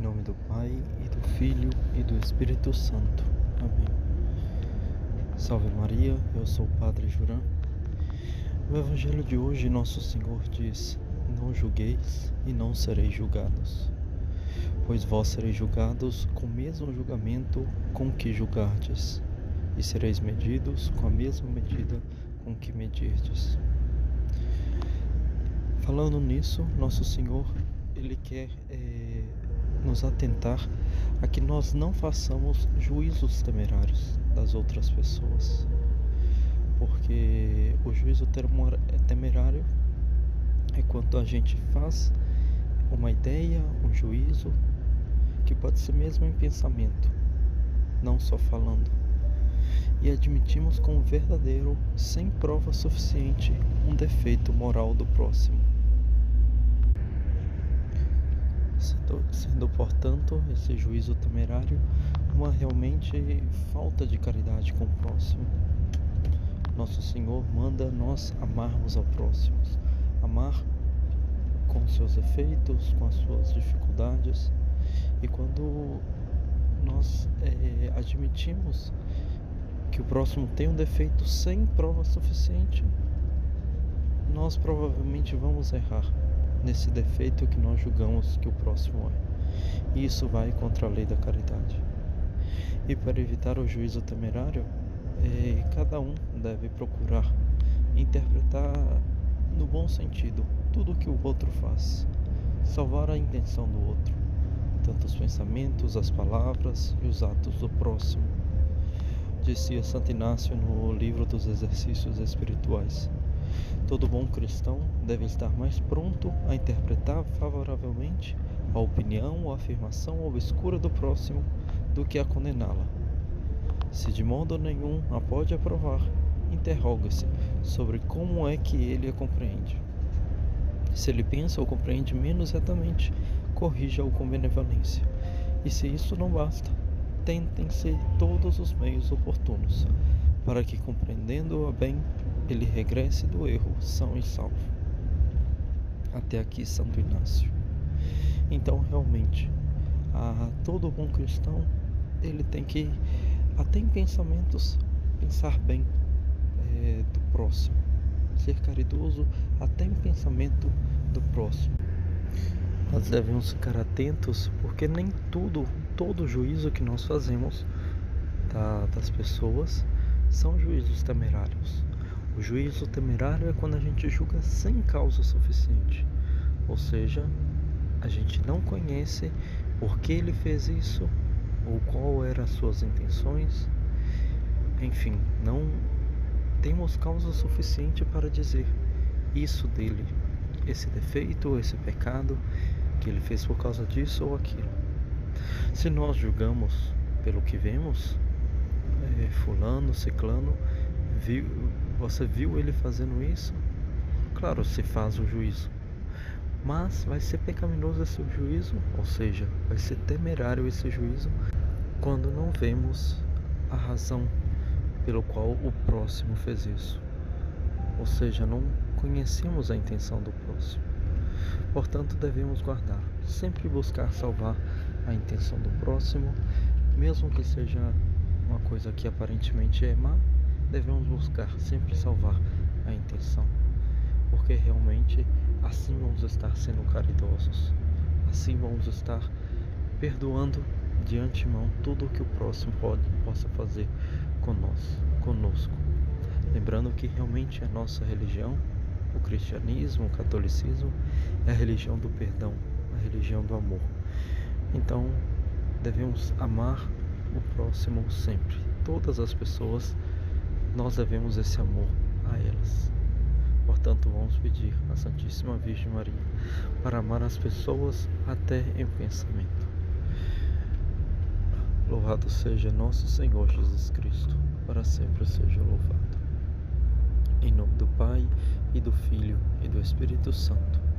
nome do Pai, e do Filho, e do Espírito Santo. Amém. Salve Maria, eu sou o Padre Juran. No Evangelho de hoje, Nosso Senhor diz: Não julgueis e não sereis julgados, pois vós sereis julgados com o mesmo julgamento com que julgardes, e sereis medidos com a mesma medida com que medirdes. Falando nisso, Nosso Senhor ele quer é, nos atentar a que nós não façamos juízos temerários das outras pessoas, porque o juízo temerário é quando a gente faz uma ideia, um juízo, que pode ser mesmo em pensamento, não só falando, e admitimos como verdadeiro, sem prova suficiente, um defeito moral do próximo sendo, portanto esse juízo temerário uma realmente falta de caridade com o próximo. Nosso Senhor manda nós amarmos ao próximo, amar com seus efeitos, com as suas dificuldades. E quando nós é, admitimos que o próximo tem um defeito sem prova suficiente, nós provavelmente vamos errar nesse defeito que nós julgamos que o próximo é. E isso vai contra a lei da caridade. E para evitar o juízo temerário, eh, cada um deve procurar interpretar no bom sentido tudo o que o outro faz, salvar a intenção do outro, tanto os pensamentos, as palavras e os atos do próximo. Dizia Santo Inácio no livro dos Exercícios Espirituais. Todo bom cristão deve estar mais pronto a interpretar favoravelmente a opinião ou afirmação obscura do próximo do que a condená-la. Se de modo nenhum a pode aprovar, interroga-se sobre como é que ele a compreende. Se ele pensa ou compreende menos retamente, corrija-o com benevolência. E se isso não basta, tentem-se todos os meios oportunos, para que, compreendendo-a bem, ele regresse do erro são e salvo. Até aqui, Santo Inácio. Então, realmente, a todo bom cristão, ele tem que, até em pensamentos, pensar bem é, do próximo. Ser caridoso até em pensamento do próximo. Nós devemos ficar atentos, porque nem tudo, todo juízo que nós fazemos da, das pessoas são juízos temerários. O juízo temerário é quando a gente julga sem causa suficiente, ou seja, a gente não conhece por que ele fez isso ou qual eram as suas intenções. Enfim, não temos causa suficiente para dizer isso dele, esse defeito, esse pecado que ele fez por causa disso ou aquilo. Se nós julgamos pelo que vemos, é, fulano, ciclano, viu, você viu ele fazendo isso? Claro, se faz o juízo. Mas vai ser pecaminoso esse juízo, ou seja, vai ser temerário esse juízo quando não vemos a razão pelo qual o próximo fez isso. Ou seja, não conhecemos a intenção do próximo. Portanto, devemos guardar, sempre buscar salvar a intenção do próximo, mesmo que seja uma coisa que aparentemente é má, devemos buscar sempre salvar a intenção, porque realmente assim vamos estar sendo caridosos, assim vamos estar perdoando de antemão tudo o que o próximo pode, possa fazer conosco, conosco. Lembrando que realmente a nossa religião, o cristianismo, o catolicismo, é a religião do perdão, a religião do amor. Então, devemos amar o próximo sempre, todas as pessoas nós devemos esse amor a elas. Portanto, vamos pedir à Santíssima Virgem Maria para amar as pessoas até em pensamento. Louvado seja nosso Senhor Jesus Cristo, para sempre seja louvado. Em nome do Pai, e do Filho, e do Espírito Santo.